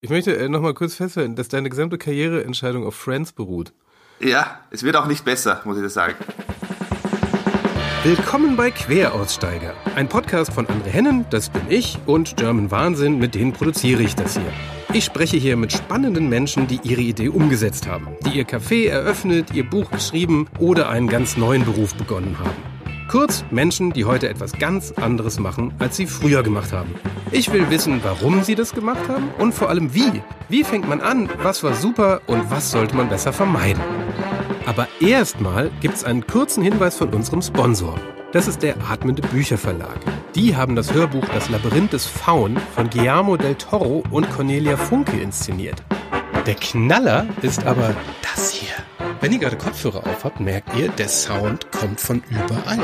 Ich möchte äh, nochmal kurz festhalten, dass deine gesamte Karriereentscheidung auf Friends beruht. Ja, es wird auch nicht besser, muss ich dir sagen. Willkommen bei Queraussteiger, ein Podcast von André Hennen, das bin ich, und German Wahnsinn, mit denen produziere ich das hier. Ich spreche hier mit spannenden Menschen, die ihre Idee umgesetzt haben, die ihr Café eröffnet, ihr Buch geschrieben oder einen ganz neuen Beruf begonnen haben. Kurz Menschen, die heute etwas ganz anderes machen, als sie früher gemacht haben. Ich will wissen, warum sie das gemacht haben und vor allem wie. Wie fängt man an, was war super und was sollte man besser vermeiden. Aber erstmal gibt's einen kurzen Hinweis von unserem Sponsor. Das ist der Atmende Bücherverlag. Die haben das Hörbuch Das Labyrinth des Faun von Guillermo del Toro und Cornelia Funke inszeniert. Der Knaller ist aber das hier. Wenn ihr gerade Kopfhörer auf habt, merkt ihr, der Sound kommt von überall.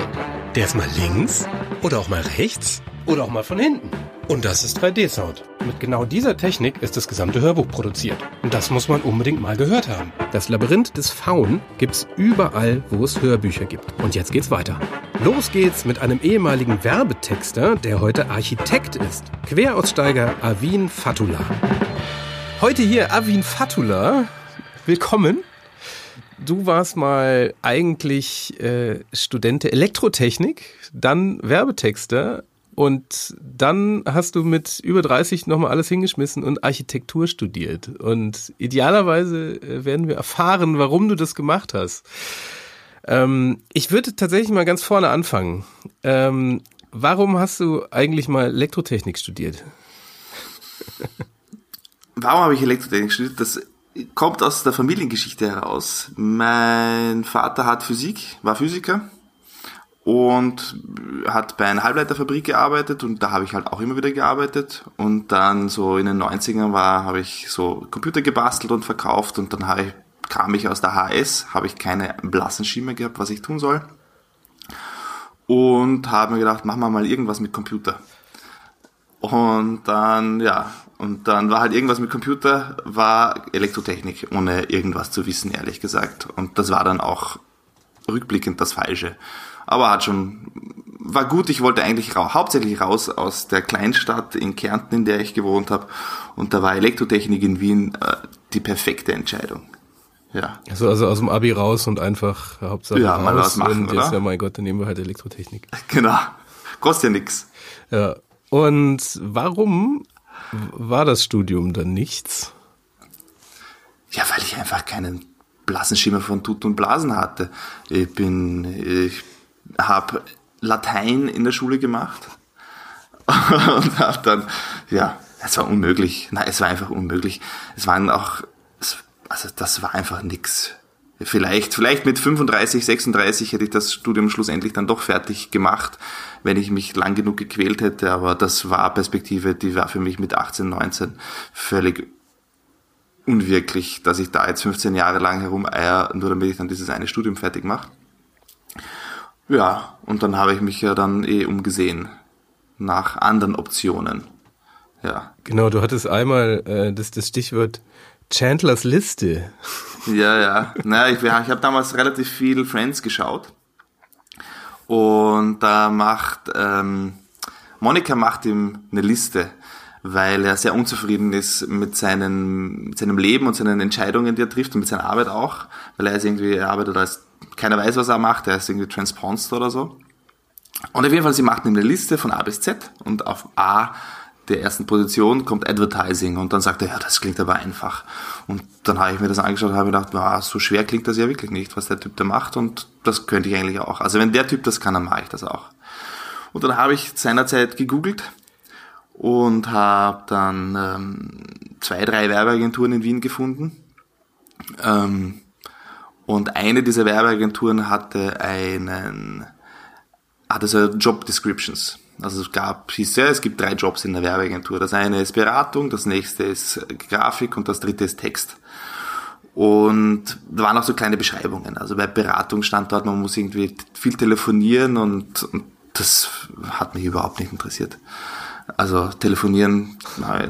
Der ist mal links oder auch mal rechts oder auch mal von hinten. Und das ist 3D-Sound. Mit genau dieser Technik ist das gesamte Hörbuch produziert. Und das muss man unbedingt mal gehört haben. Das Labyrinth des Faun gibt's überall, wo es Hörbücher gibt. Und jetzt geht's weiter. Los geht's mit einem ehemaligen Werbetexter, der heute Architekt ist. Queraussteiger Avin Fatula. Heute hier Avin Fatula. Willkommen. Du warst mal eigentlich äh, Student der Elektrotechnik, dann Werbetexter und dann hast du mit über 30 nochmal alles hingeschmissen und Architektur studiert. Und idealerweise äh, werden wir erfahren, warum du das gemacht hast. Ähm, ich würde tatsächlich mal ganz vorne anfangen. Ähm, warum hast du eigentlich mal Elektrotechnik studiert? Warum habe ich Elektrotechnik studiert? Das kommt aus der Familiengeschichte heraus. Mein Vater hat Physik, war Physiker und hat bei einer Halbleiterfabrik gearbeitet und da habe ich halt auch immer wieder gearbeitet und dann so in den 90ern war, habe ich so Computer gebastelt und verkauft und dann ich, kam ich aus der HS, habe ich keine blassen Schimmer gehabt, was ich tun soll und habe mir gedacht, machen wir mal irgendwas mit Computer. Und dann, ja, und dann war halt irgendwas mit Computer, war Elektrotechnik, ohne irgendwas zu wissen, ehrlich gesagt. Und das war dann auch rückblickend das Falsche. Aber hat schon, war gut, ich wollte eigentlich ra hauptsächlich raus aus der Kleinstadt in Kärnten, in der ich gewohnt habe. Und da war Elektrotechnik in Wien äh, die perfekte Entscheidung. Ja. Also, also aus dem Abi raus und einfach Hauptsache ja, mal raus was machen, und jetzt, oder? ja mein Gott, dann nehmen wir halt Elektrotechnik. Genau. Kostet ja nix. Ja. Und warum war das Studium dann nichts? Ja, weil ich einfach keinen blassen Schimmer von Tut und Blasen hatte. Ich bin, ich habe Latein in der Schule gemacht und habe dann, ja, es war unmöglich. Nein, es war einfach unmöglich. Es waren auch, also das war einfach nix. Vielleicht, vielleicht mit 35, 36 hätte ich das Studium schlussendlich dann doch fertig gemacht, wenn ich mich lang genug gequält hätte, aber das war Perspektive, die war für mich mit 18, 19 völlig unwirklich, dass ich da jetzt 15 Jahre lang herumeier, nur damit ich dann dieses eine Studium fertig mache. Ja, und dann habe ich mich ja dann eh umgesehen nach anderen Optionen. Ja, Genau, du hattest einmal äh, das, das Stichwort Chandlers Liste. ja, ja. Naja, ich, ich habe damals relativ viel Friends geschaut und da macht ähm, Monika macht ihm eine Liste, weil er sehr unzufrieden ist mit, seinen, mit seinem Leben und seinen Entscheidungen, die er trifft und mit seiner Arbeit auch, weil er ist irgendwie, er arbeitet als, keiner weiß, was er macht, er ist irgendwie Transponster oder so. Und auf jeden Fall, sie macht ihm eine Liste von A bis Z und auf A der ersten Position kommt Advertising und dann sagt er, ja, das klingt aber einfach. Und dann habe ich mir das angeschaut und habe gedacht, ja, so schwer klingt das ja wirklich nicht, was der Typ da macht und das könnte ich eigentlich auch. Also wenn der Typ das kann, dann mache ich das auch. Und dann habe ich seinerzeit gegoogelt und habe dann ähm, zwei, drei Werbeagenturen in Wien gefunden. Ähm, und eine dieser Werbeagenturen hatte einen, hatte so Job Descriptions. Also es gab, ja, es gibt drei Jobs in der Werbeagentur. Das eine ist Beratung, das nächste ist Grafik und das dritte ist Text. Und da waren auch so kleine Beschreibungen. Also bei Beratung stand dort, man muss irgendwie viel telefonieren und, und das hat mich überhaupt nicht interessiert. Also telefonieren,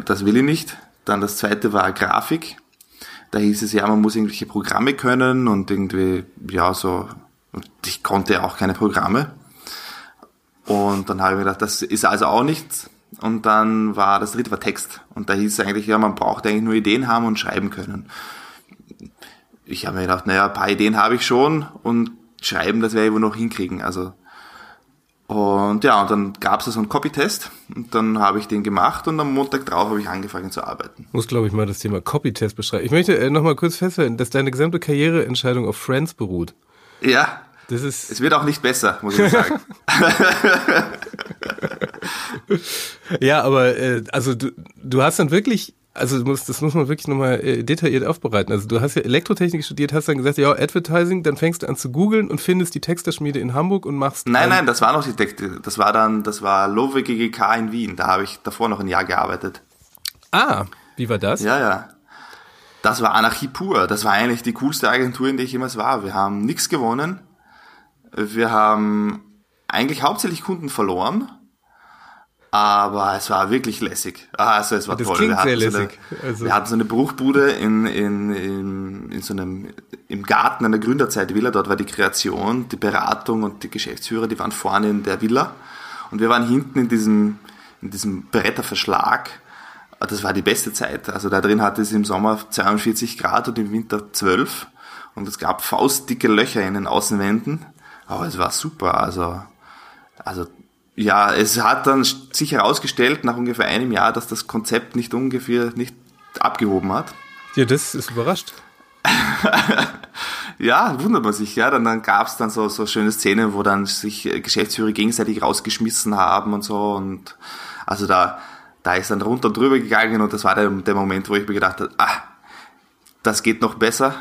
das will ich nicht. Dann das zweite war Grafik. Da hieß es ja, man muss irgendwelche Programme können und irgendwie, ja, so, und ich konnte auch keine Programme. Und dann habe ich mir gedacht, das ist also auch nichts. und dann war das dritte war Text. Und da hieß es eigentlich, ja, man braucht eigentlich nur Ideen haben und schreiben können. Ich habe mir gedacht, naja, ein paar Ideen habe ich schon und schreiben, das werde ich wohl noch hinkriegen. Also und ja, und dann gab es so einen Copy-Test und dann habe ich den gemacht und am Montag drauf habe ich angefangen zu arbeiten. Muss, glaube ich, mal das Thema Copy-Test beschreiben. Ich möchte äh, nochmal kurz festhalten, dass deine gesamte Karriereentscheidung auf Friends beruht. Ja, das ist es wird auch nicht besser, muss ich sagen. ja, aber äh, also du, du hast dann wirklich also muss, das muss man wirklich nochmal äh, detailliert aufbereiten. Also du hast ja Elektrotechnik studiert, hast dann gesagt, ja, Advertising, dann fängst du an zu googeln und findest die Texterschmiede in Hamburg und machst. Nein, nein, das war noch die Texte. Das war dann, das war Lowe GGK in Wien. Da habe ich davor noch ein Jahr gearbeitet. Ah, wie war das? Ja, ja. Das war Anarchie pur. Das war eigentlich die coolste Agentur, in der ich jemals war. Wir haben nichts gewonnen. Wir haben eigentlich hauptsächlich Kunden verloren aber es war wirklich lässig. Also es war das toll. Klingt sehr so lässig. Eine, also. Wir hatten so eine Bruchbude in, in, in, in so einem, im Garten einer Gründerzeit Villa. Dort war die Kreation, die Beratung und die Geschäftsführer, die waren vorne in der Villa. Und wir waren hinten in diesem, in diesem Bretterverschlag. Das war die beste Zeit. Also da drin hatte es im Sommer 42 Grad und im Winter 12. Und es gab faustdicke Löcher in den Außenwänden. Aber es war super. Also, also ja, es hat dann sich herausgestellt nach ungefähr einem Jahr, dass das Konzept nicht ungefähr nicht abgehoben hat. Ja, das ist überrascht. ja, wundert man sich, ja. Dann, dann gab es dann so, so schöne Szenen, wo dann sich Geschäftsführer gegenseitig rausgeschmissen haben und so. Und also da, da ist dann runter und drüber gegangen und das war der, der Moment, wo ich mir gedacht habe, ah, das geht noch besser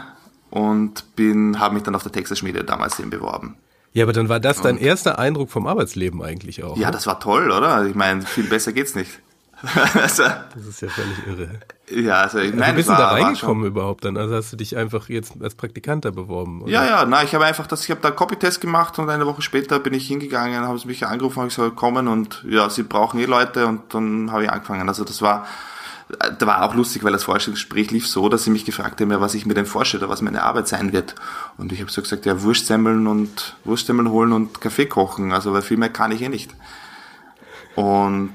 und bin, habe mich dann auf der Texas-Schmiede damals eben beworben. Ja, aber dann war das dein erster Eindruck vom Arbeitsleben eigentlich auch. Ja, ne? das war toll, oder? Ich meine, viel besser geht's nicht. also, das ist ja völlig irre. Ja, also ich also, bist du da reingekommen überhaupt dann? Also hast du dich einfach jetzt als Praktikant da beworben? Oder? Ja, ja, na, ich habe einfach das, ich habe da Copytest gemacht und eine Woche später bin ich hingegangen, haben sie mich angerufen, habe ich soll kommen und ja, sie brauchen eh Leute und dann habe ich angefangen. Also das war da war auch lustig, weil das Vorstellungsgespräch lief so, dass sie mich gefragt haben, ja, was ich mir denn vorstelle, was meine Arbeit sein wird. Und ich habe so gesagt, ja, Wurstsemmeln und Wurstsemmeln holen und Kaffee kochen, also weil viel mehr kann ich eh nicht. Und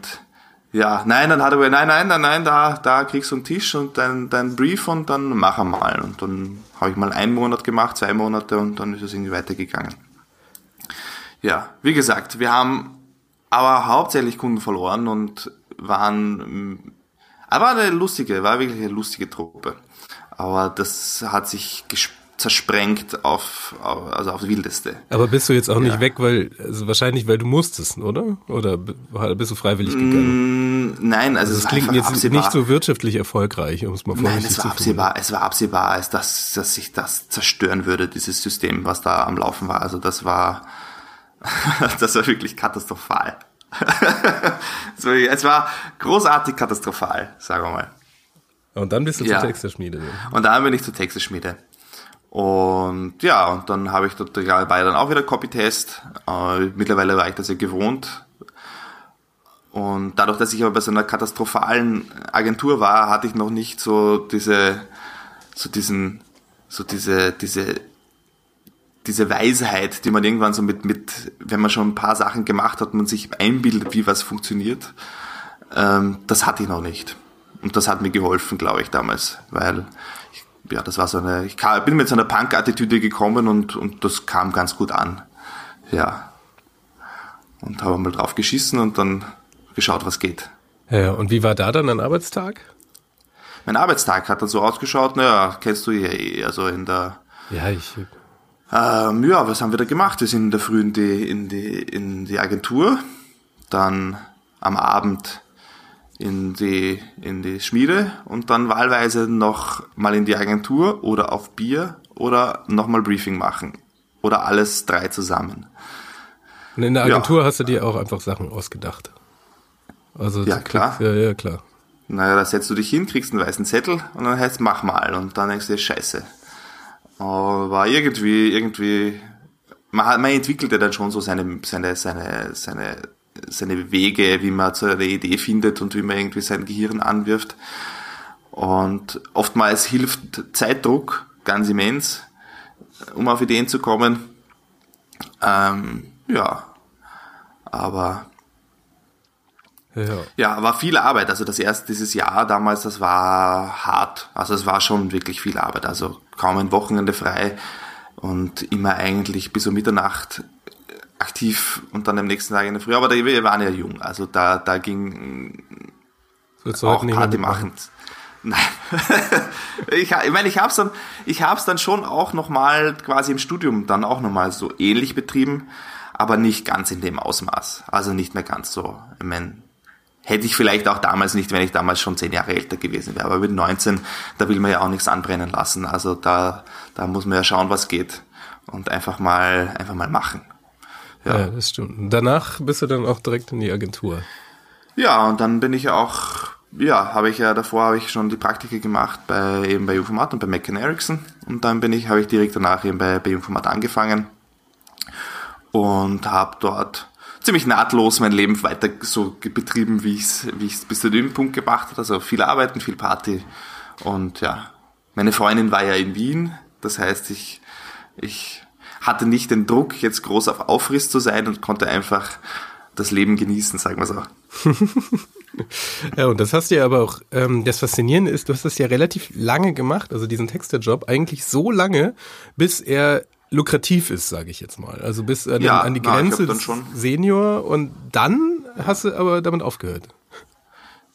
ja, nein, dann hat er gesagt, nein, nein, nein, nein, da, da kriegst du einen Tisch und dein, dein Brief und dann mach mal. Und dann habe ich mal einen Monat gemacht, zwei Monate und dann ist es irgendwie weitergegangen. Ja, wie gesagt, wir haben aber hauptsächlich Kunden verloren und waren aber eine lustige, war wirklich eine lustige Truppe. Aber das hat sich zersprengt auf, auf, also aufs Wildeste. Aber bist du jetzt auch nicht ja. weg, weil, also wahrscheinlich, weil du musstest, oder? Oder bist du freiwillig gegangen? Mm, nein, also, also es klingt jetzt absehbar. nicht so wirtschaftlich erfolgreich, um es mal Nein, es war absehbar, es war absehbar, als dass, dass sich das zerstören würde, dieses System, was da am Laufen war. Also das war, das war wirklich katastrophal. so, es war großartig katastrophal, sagen wir mal. Und dann bist du ja. zur Texterschmiede. Und dann bin ich zur Texterschmiede. Und ja, und dann habe ich dort, war dann auch wieder Copy-Test. Äh, mittlerweile war ich das ja gewohnt. Und dadurch, dass ich aber bei so einer katastrophalen Agentur war, hatte ich noch nicht so diese, so diesen, so diese, diese diese Weisheit, die man irgendwann so mit, mit, wenn man schon ein paar Sachen gemacht hat, man sich einbildet, wie was funktioniert, ähm, das hatte ich noch nicht. Und das hat mir geholfen, glaube ich, damals, weil ich, ja, das war so eine, ich kam, bin mit so einer Punk-Attitüde gekommen und, und das kam ganz gut an. Ja. Und habe mal drauf geschissen und dann geschaut, was geht. Ja, und wie war da dann ein Arbeitstag? Mein Arbeitstag hat dann so ausgeschaut, naja, kennst du ja eh, also in der ja, ich ähm, ja, was haben wir da gemacht? Wir sind in der Früh in die, in die, in die Agentur, dann am Abend in die, in die Schmiede und dann wahlweise noch mal in die Agentur oder auf Bier oder nochmal Briefing machen. Oder alles drei zusammen. Und in der Agentur ja. hast du dir auch einfach Sachen ausgedacht. Also ja, klar. Kriegst, ja, ja, klar. Naja, da setzt du dich hin, kriegst einen weißen Zettel und dann heißt mach mal und dann denkst du dir, scheiße, aber irgendwie, irgendwie, man, man entwickelt ja dann schon so seine, seine, seine, seine, seine Wege, wie man zu einer Idee findet und wie man irgendwie sein Gehirn anwirft. Und oftmals hilft Zeitdruck ganz immens, um auf Ideen zu kommen. Ähm, ja, aber Ja. ja, war viel Arbeit. Also das erste, dieses Jahr damals, das war hart. Also es war schon wirklich viel Arbeit. Also kaum ein Wochenende frei und immer eigentlich bis um Mitternacht aktiv und dann am nächsten Tag in der Früh. Aber wir waren ja jung. Also da, da ging auch Party machen. Nein. ich, ich meine, ich habe es dann, ich habe es dann schon auch nochmal quasi im Studium dann auch nochmal so ähnlich betrieben, aber nicht ganz in dem Ausmaß. Also nicht mehr ganz so. Ich meine, hätte ich vielleicht auch damals nicht, wenn ich damals schon zehn Jahre älter gewesen wäre. Aber mit 19, da will man ja auch nichts anbrennen lassen. Also da, da muss man ja schauen, was geht und einfach mal, einfach mal machen. Ja. ja, das stimmt. Danach bist du dann auch direkt in die Agentur. Ja, und dann bin ich auch ja, habe ich ja davor habe ich schon die Praktika gemacht bei eben bei Jungformat und bei Mac Ericsson und dann bin ich habe ich direkt danach eben bei, bei Jungformat angefangen und habe dort ziemlich nahtlos mein Leben weiter so betrieben, wie ich es wie bis zu dem Punkt gebracht habe. Also viel Arbeiten, viel Party und ja, meine Freundin war ja in Wien, das heißt ich ich hatte nicht den Druck, jetzt groß auf Aufriss zu sein und konnte einfach das Leben genießen, sagen wir so. ja, und das hast du ja aber auch, ähm, das Faszinierende ist, du hast das ja relativ lange gemacht, also diesen Texterjob, eigentlich so lange, bis er lukrativ ist, sage ich jetzt mal. Also bis an, ja, an die Grenze na, Senior und dann hast du aber damit aufgehört.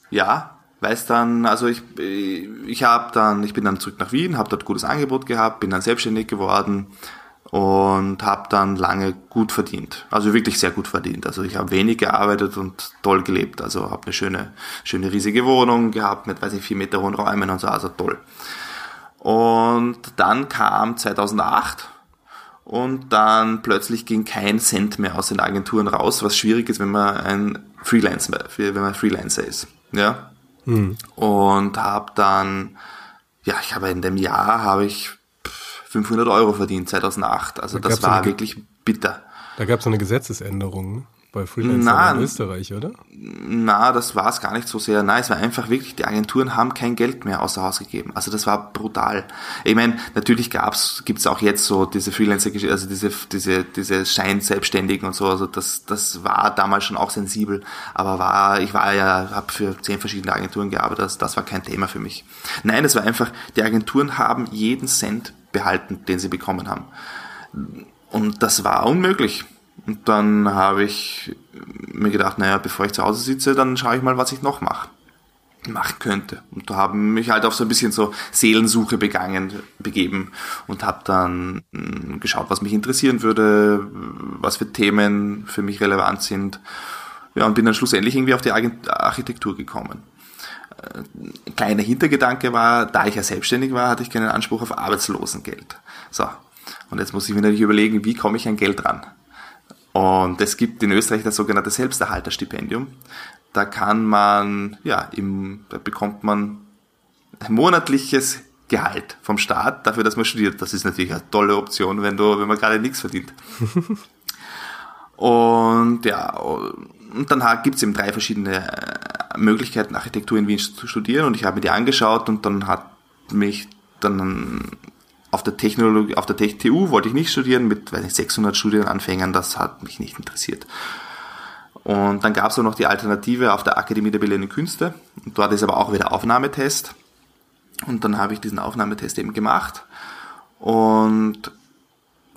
Ja, weil es dann, also ich, ich habe dann, ich bin dann zurück nach Wien, habe dort gutes Angebot gehabt, bin dann selbstständig geworden, und habe dann lange gut verdient. Also wirklich sehr gut verdient. Also ich habe wenig gearbeitet und toll gelebt. Also habe eine schöne, schöne riesige Wohnung gehabt mit, weiß ich, vier Meter hohen Räumen und so, also toll. Und dann kam 2008 und dann plötzlich ging kein Cent mehr aus den Agenturen raus, was schwierig ist, wenn man ein Freelancer, wenn man Freelancer ist. Ja. Hm. Und habe dann, ja, ich habe in dem Jahr habe ich 500 Euro verdient 2008. Also da das war wirklich bitter. Da gab es eine Gesetzesänderung bei Freelancern in Österreich, oder? Na, das war es gar nicht so sehr. Nein, es war einfach wirklich, die Agenturen haben kein Geld mehr außer Haus gegeben. Also das war brutal. Ich meine, natürlich gab's, gibt's auch jetzt so diese Freelancer, also diese, diese, diese Scheinselbstständigen und so. Also das, das war damals schon auch sensibel. Aber war, ich war ja, habe für zehn verschiedene Agenturen gearbeitet. Das, das war kein Thema für mich. Nein, es war einfach, die Agenturen haben jeden Cent behalten, den sie bekommen haben. Und das war unmöglich. Und dann habe ich mir gedacht, naja, bevor ich zu Hause sitze, dann schaue ich mal, was ich noch mache machen könnte. Und da haben mich halt auf so ein bisschen so Seelensuche begangen, begeben und habe dann hm, geschaut, was mich interessieren würde, was für Themen für mich relevant sind. Ja, und bin dann schlussendlich irgendwie auf die Architektur gekommen. Äh, kleiner Hintergedanke war, da ich ja selbstständig war, hatte ich keinen Anspruch auf Arbeitslosengeld. So. Und jetzt muss ich mir natürlich überlegen, wie komme ich an Geld ran? Und es gibt in Österreich das sogenannte Selbsterhalterstipendium. Da kann man, ja, im, da bekommt man ein monatliches Gehalt vom Staat dafür, dass man studiert. Das ist natürlich eine tolle Option, wenn du, wenn man gerade nichts verdient. und ja, und dann gibt es eben drei verschiedene äh, Möglichkeiten, Architektur in Wien zu studieren. Und ich habe mir die angeschaut und dann hat mich dann auf der Technologie, auf der TU wollte ich nicht studieren mit weiß nicht, 600 Studienanfängern, das hat mich nicht interessiert. Und dann gab es auch noch die Alternative auf der Akademie der Bildenden Künste. Und dort ist aber auch wieder Aufnahmetest. Und dann habe ich diesen Aufnahmetest eben gemacht und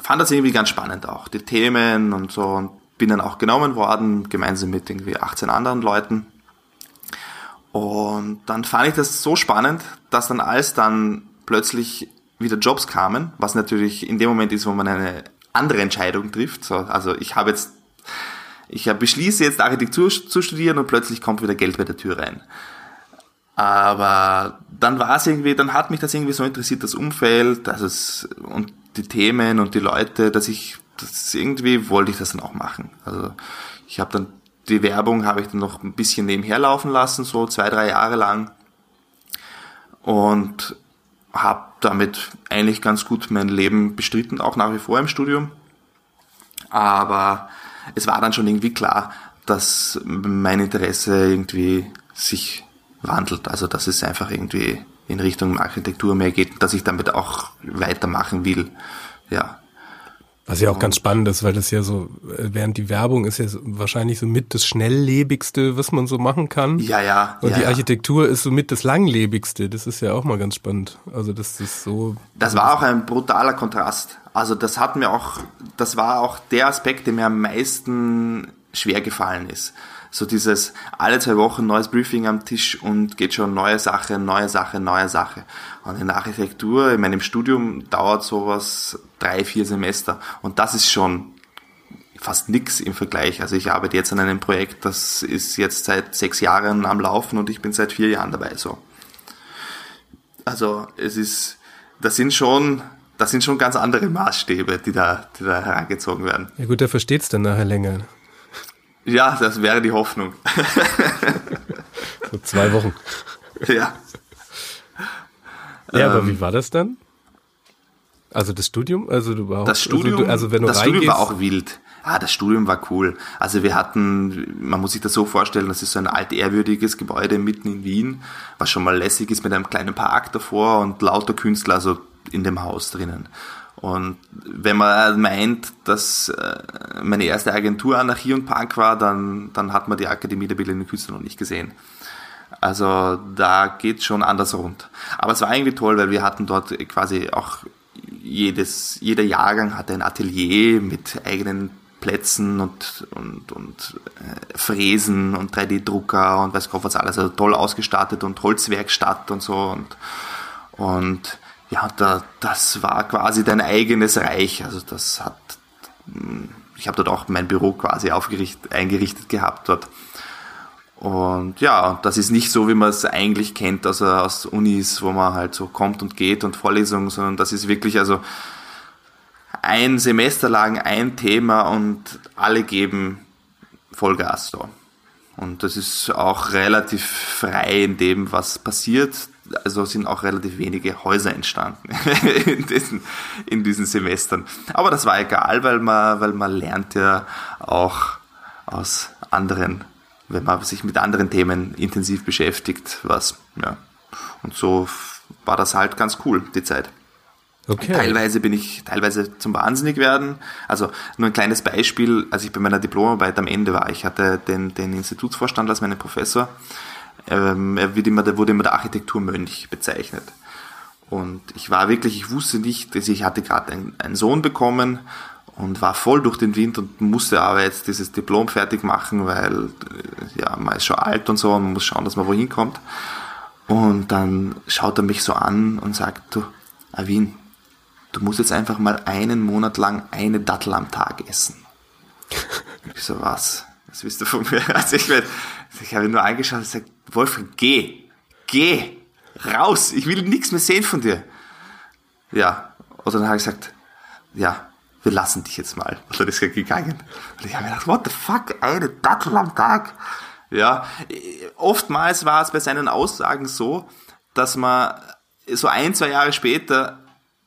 fand das irgendwie ganz spannend auch, die Themen und so. Und bin dann auch genommen worden, gemeinsam mit irgendwie 18 anderen Leuten. Und dann fand ich das so spannend, dass dann als dann plötzlich wieder Jobs kamen, was natürlich in dem Moment ist, wo man eine andere Entscheidung trifft. So, also ich habe jetzt, ich beschließe jetzt Architektur zu studieren und plötzlich kommt wieder Geld bei der Tür rein. Aber dann war es irgendwie, dann hat mich das irgendwie so interessiert, das Umfeld, dass es, und die Themen und die Leute, dass ich, das irgendwie wollte ich das dann auch machen. Also ich habe dann die Werbung habe ich dann noch ein bisschen nebenher laufen lassen, so zwei, drei Jahre lang. Und habe damit eigentlich ganz gut mein Leben bestritten, auch nach wie vor im Studium. Aber es war dann schon irgendwie klar, dass mein Interesse irgendwie sich wandelt. Also dass es einfach irgendwie in Richtung Architektur mehr geht, dass ich damit auch weitermachen will. Ja. Was ja auch ganz spannend ist, weil das ja so, äh, während die Werbung ist ja so, wahrscheinlich so mit das schnelllebigste, was man so machen kann. Ja, ja. Und ja, die ja. Architektur ist so mit das langlebigste. Das ist ja auch mal ganz spannend. Also das ist so. Das war auch ein brutaler Kontrast. Also das hat mir auch, das war auch der Aspekt, der mir am meisten schwer gefallen ist. So dieses alle zwei Wochen neues Briefing am Tisch und geht schon neue Sache, neue Sache, neue Sache. Und in der Architektur, in meinem Studium dauert sowas drei, vier Semester. Und das ist schon fast nix im Vergleich. Also ich arbeite jetzt an einem Projekt, das ist jetzt seit sechs Jahren am Laufen und ich bin seit vier Jahren dabei. So. Also es ist, das sind schon, das sind schon ganz andere Maßstäbe, die da, die da herangezogen werden. Ja gut, der versteht's dann nachher länger. Ja, das wäre die Hoffnung. So zwei Wochen. ja. Ja, aber Ähm, wie war das dann? Also das Studium? Also du überhaupt, Das Studium, also, also wenn du das reingehst, Studium war auch wild. Ah, das Studium war cool. Also wir hatten, man muss sich das so vorstellen, das ist so ein altehrwürdiges Gebäude mitten in Wien, was schon mal lässig ist mit einem kleinen Park davor und lauter Künstler also in dem Haus drinnen. Und wenn man meint, dass äh, meine erste Agentur Anarchie und Punk war, dann, dann hat man die Akademie der Bildenden Künstler noch nicht gesehen. Also da geht schon anders rund. Aber es war irgendwie toll, weil wir hatten dort quasi auch jedes, jeder Jahrgang hatte ein Atelier mit eigenen Plätzen und, und, und äh, Fräsen und 3D-Drucker und weiß Gott was alles. Also toll ausgestattet und Holzwerkstatt und so. Und, und ja, da, das war quasi dein eigenes Reich. Also das hat, ich habe dort auch mein Büro quasi eingerichtet gehabt dort. Und ja, das ist nicht so, wie man es eigentlich kennt, also aus Unis, wo man halt so kommt und geht und Vorlesungen, sondern das ist wirklich also ein Semester lang ein Thema und alle geben Vollgas da. Und das ist auch relativ frei in dem, was passiert. Also sind auch relativ wenige Häuser entstanden in diesen, in diesen Semestern. Aber das war egal, weil man, weil man lernt ja auch aus anderen, wenn man sich mit anderen Themen intensiv beschäftigt, was, ja. Und so war das halt ganz cool, die Zeit. okay. Teilweise bin ich teilweise zum Wahnsinnig werden. Also nur ein kleines Beispiel, als ich bei meiner Diplomarbeit am Ende war. Ich hatte den, den Institutsvorstand als meinen Professor. Ähm, er wird immer, der wurde immer der Architekturmönch bezeichnet. Und ich war wirklich, ich wusste nicht, dass ich hatte gerade einen, einen Sohn bekommen und war voll durch den Wind und musste aber jetzt dieses Diplom fertig machen, weil äh, ja, man ist schon alt und so und man muss schauen, dass man wohin kommt. Und dann schaut er mich so an und sagt, du, Avin, du musst jetzt einfach mal einen Monat lang eine Dattel am Tag essen. Ich so, was? Was willst du von mir? Also ich, mein, ich habe ihn nur angeschaut und gesagt, Wolfgang, geh, geh, raus, ich will nichts mehr sehen von dir. Ja, und dann habe ich gesagt, ja, wir lassen dich jetzt mal. Und dann ist er gegangen. Und ich habe mir gedacht, what the fuck, eine Dattel am Tag? Ja, oftmals war es bei seinen Aussagen so, dass man so ein, zwei Jahre später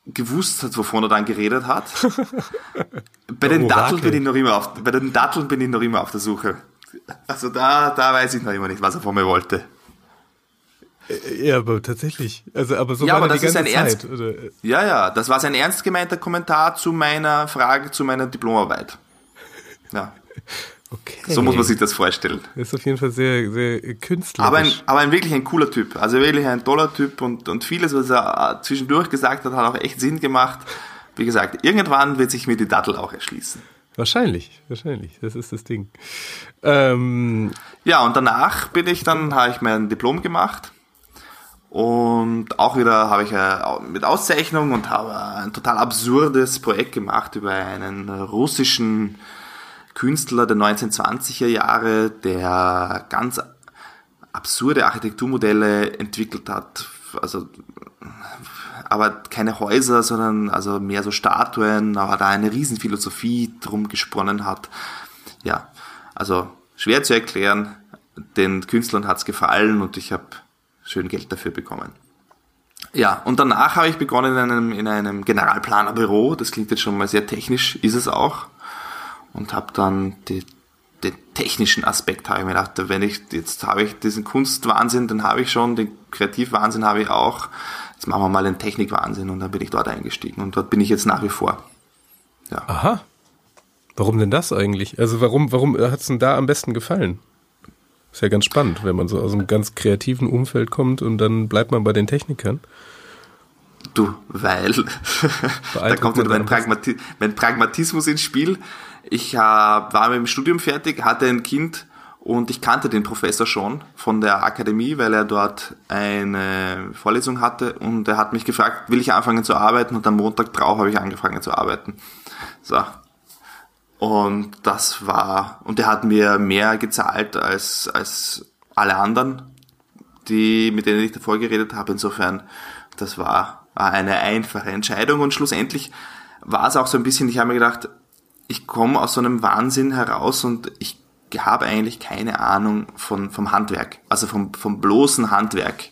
gewusst hat, wovon er dann geredet hat. bei den. Datteln bin ich noch immer auf, bei den Datteln bin ich noch immer auf der Suche. Also da, da weiß ich noch immer nicht, was er von mir wollte. Ja, aber tatsächlich. Also, aber so Ja, war aber er die das ist ganze ein Zeit. Ernst- Oder? Ja, ja, das war sein ernst gemeinter Kommentar zu meiner Frage, zu meiner Diplomarbeit. Ja, Okay. so muss man sich das vorstellen. Das ist auf jeden Fall sehr, sehr künstlerisch. Aber ein, aber ein wirklich ein cooler Typ. Also wirklich ein toller Typ und, und vieles, was er äh, zwischendurch gesagt hat, hat auch echt Sinn gemacht. Wie gesagt, irgendwann wird sich mir die Dattel auch erschließen. Wahrscheinlich, wahrscheinlich. Das ist das Ding. Ähm, Ja, und danach bin ich dann, habe ich mein Diplom gemacht. Und auch wieder habe ich äh, mit Auszeichnung und habe ein total absurdes Projekt gemacht über einen russischen Künstler der 1920er Jahre, der ganz absurde Architekturmodelle entwickelt hat. Also, aber keine Häuser, sondern also mehr so Statuen, aber da eine Riesenphilosophie drum gesponnen hat. Ja, also schwer zu erklären. Den Künstlern hat's gefallen und ich habe schön Geld dafür bekommen. Ja, und danach habe ich begonnen in einem, in einem Generalplanerbüro. Das klingt jetzt schon mal sehr technisch, ist es auch. Und habe dann die, den technischen Aspekt, habe ich mir gedacht, wenn ich, jetzt habe ich diesen Kunstwahnsinn, den habe ich schon, den Kreativwahnsinn habe ich auch. Jetzt machen wir mal den Technikwahnsinn und dann bin ich dort eingestiegen und dort bin ich jetzt nach wie vor. Ja. Aha. Warum denn das eigentlich? Also warum, warum hat es denn da am besten gefallen? Ist ja ganz spannend, wenn man so aus einem ganz kreativen Umfeld kommt und dann bleibt man bei den Technikern. Du, weil da kommt wieder mein, Pragmati mein, Pragmatismus ins Spiel. Ich äh, war mit dem Studium fertig, hatte ein Kind und ich kannte den Professor schon von der Akademie, weil er dort eine Vorlesung hatte und er hat mich gefragt, will ich anfangen zu arbeiten und am Montag drauf habe ich angefangen zu arbeiten. So. Und das war, und er hat mir mehr gezahlt als, als alle anderen, die, mit denen ich davor geredet habe. Insofern, das war eine einfache Entscheidung und schlussendlich war es auch so ein bisschen, ich habe mir gedacht, ich komme aus so einem Wahnsinn heraus und ich habe eigentlich keine Ahnung von, vom Handwerk, also vom, vom bloßen Handwerk.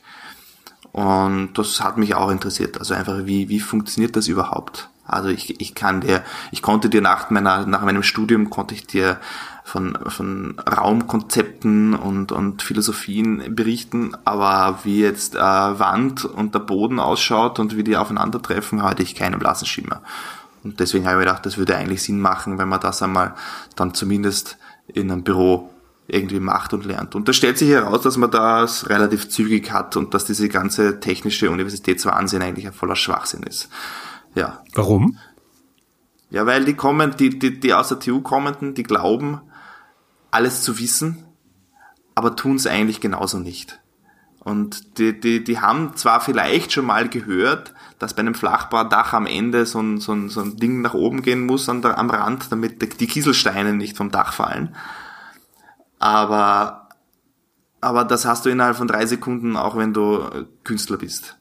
Und das hat mich auch interessiert. Also einfach, wie, wie funktioniert das überhaupt? Also ich, ich kann dir, ich konnte dir nach meiner, nach meinem Studium konnte ich dir von, von Raumkonzepten und, und Philosophien berichten, aber wie jetzt äh, Wand und der Boden ausschaut und wie die aufeinandertreffen, hatte ich keinen blassen Schimmer. Und deswegen habe ich mir gedacht, das würde eigentlich Sinn machen, wenn man das einmal dann zumindest in einem Büro irgendwie macht und lernt. Und da stellt sich heraus, dass man das relativ zügig hat und dass diese ganze technische Universitätswahnsinn eigentlich ein voller Schwachsinn ist. Ja. Warum? Ja, weil die kommen, die, die, die aus der TU kommenden, die glauben, alles zu wissen, aber tun es eigentlich genauso nicht. Und die, die, die haben zwar vielleicht schon mal gehört, dass bei einem Flachbaudach am Ende so ein, so ein, so ein Ding nach oben gehen muss an der, am Rand, damit die Kieselsteine nicht vom Dach fallen. Aber, aber das hast du innerhalb von drei Sekunden, auch wenn du Künstler bist,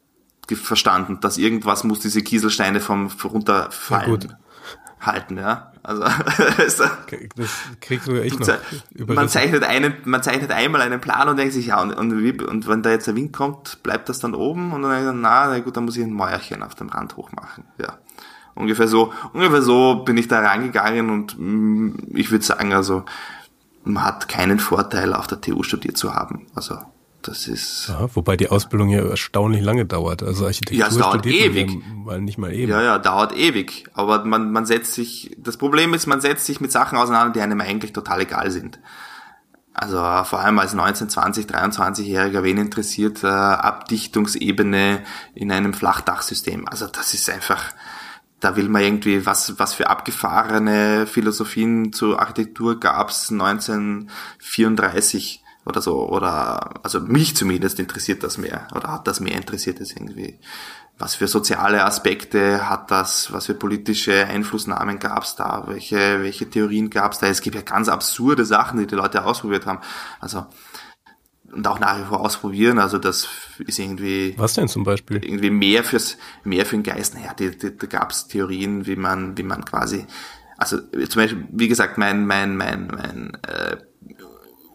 verstanden, dass irgendwas muss diese Kieselsteine vom runterfallen halten, ja. Also das kriegst sogar ich noch. Man zeichnet einen, man zeichnet einmal einen Plan und denkt sich, ja, und, und, und wenn da jetzt der Wind kommt, bleibt das dann oben und dann denkt man, na, na gut, dann muss ich ein Mäuerchen auf dem Rand hochmachen, ja. Ungefähr so, ungefähr so bin ich da rangegangen und mh, mm, ich würde sagen, also man hat keinen Vorteil, auf der TU studiert zu haben. Also das ist. Ja, wobei die Ausbildung ja erstaunlich lange dauert. Also Architektur ja, es dauert ewig. Mal nicht mal eben. Ja, ja, dauert ewig. Aber man, man setzt sich, das Problem ist, man setzt sich mit Sachen auseinander, die einem eigentlich total egal sind. Also vor allem als 19, 20, 23-Jähriger, wen interessiert äh, Abdichtungsebene in einem Flachdachsystem? Also das ist einfach, da will man irgendwie, was, was für abgefahrene Philosophien zur Architektur gab's 1934 oder so, oder, also mich zumindest interessiert das mehr, oder hat das mehr interessiert es irgendwie. Was für soziale Aspekte hat das, was für politische Einflussnahmen gab es da, welche, welche Theorien gab es da. Es gibt ja ganz absurde Sachen, die die Leute ausprobiert haben. Also, und auch nach wie vor ausprobieren. Also das ist irgendwie. Was denn zum Beispiel? Irgendwie mehr fürs, mehr für den Geist. Naja, die, die, da gab es Theorien, wie man, wie man quasi, also zum Beispiel, wie gesagt, mein, mein, mein, mein äh,